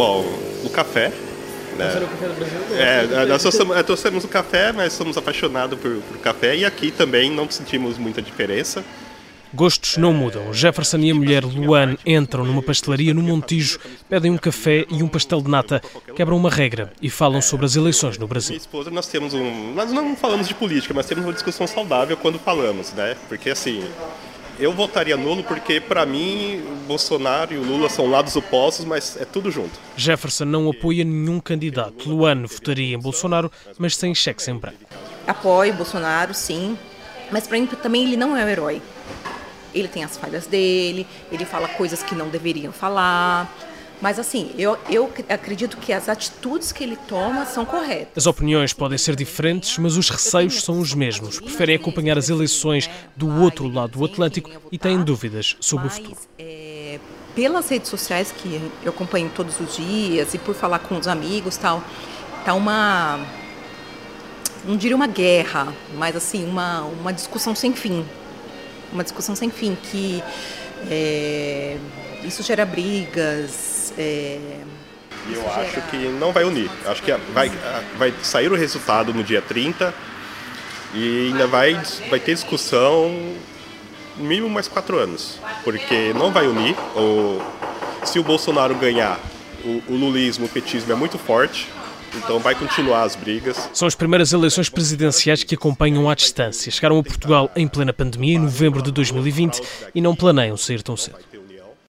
Bom, o café. Né? É, nós somos, torcemos o café, mas somos apaixonados por, por café e aqui também não sentimos muita diferença. Gostos não mudam. Jefferson e a mulher Luane entram numa pastelaria no Montijo, pedem um café e um pastel de nata, quebram uma regra e falam sobre as eleições no Brasil. Minha esposa, nós temos um. Nós não falamos de política, mas temos uma discussão saudável quando falamos, né? Porque assim. Eu votaria nulo porque, para mim, o Bolsonaro e o Lula são lados opostos, mas é tudo junto. Jefferson não apoia nenhum candidato. Luane votaria em Bolsonaro, mas sem cheque sem branco. Apoio Bolsonaro, sim, mas para mim também ele não é o herói. Ele tem as falhas dele, ele fala coisas que não deveriam falar. Mas assim, eu, eu acredito que as atitudes que ele toma são corretas. As opiniões podem ser diferentes, mas os receios são os mesmos. Preferem acompanhar as eleições do outro lado do Atlântico e têm dúvidas sobre o futuro. É, pelas redes sociais que eu acompanho todos os dias e por falar com os amigos tal, tá uma não diria uma guerra, mas assim uma uma discussão sem fim uma discussão sem fim, que é, isso gera brigas. É, e eu acho que não vai unir. Acho que vai, vai sair o resultado no dia 30 e ainda vai, vai ter discussão no mínimo mais quatro anos. Porque não vai unir. O, se o Bolsonaro ganhar, o, o lulismo, o petismo é muito forte então vai continuar as brigas. São as primeiras eleições presidenciais que acompanham à distância. Chegaram a Portugal em plena pandemia, em novembro de 2020, e não planeiam sair tão cedo.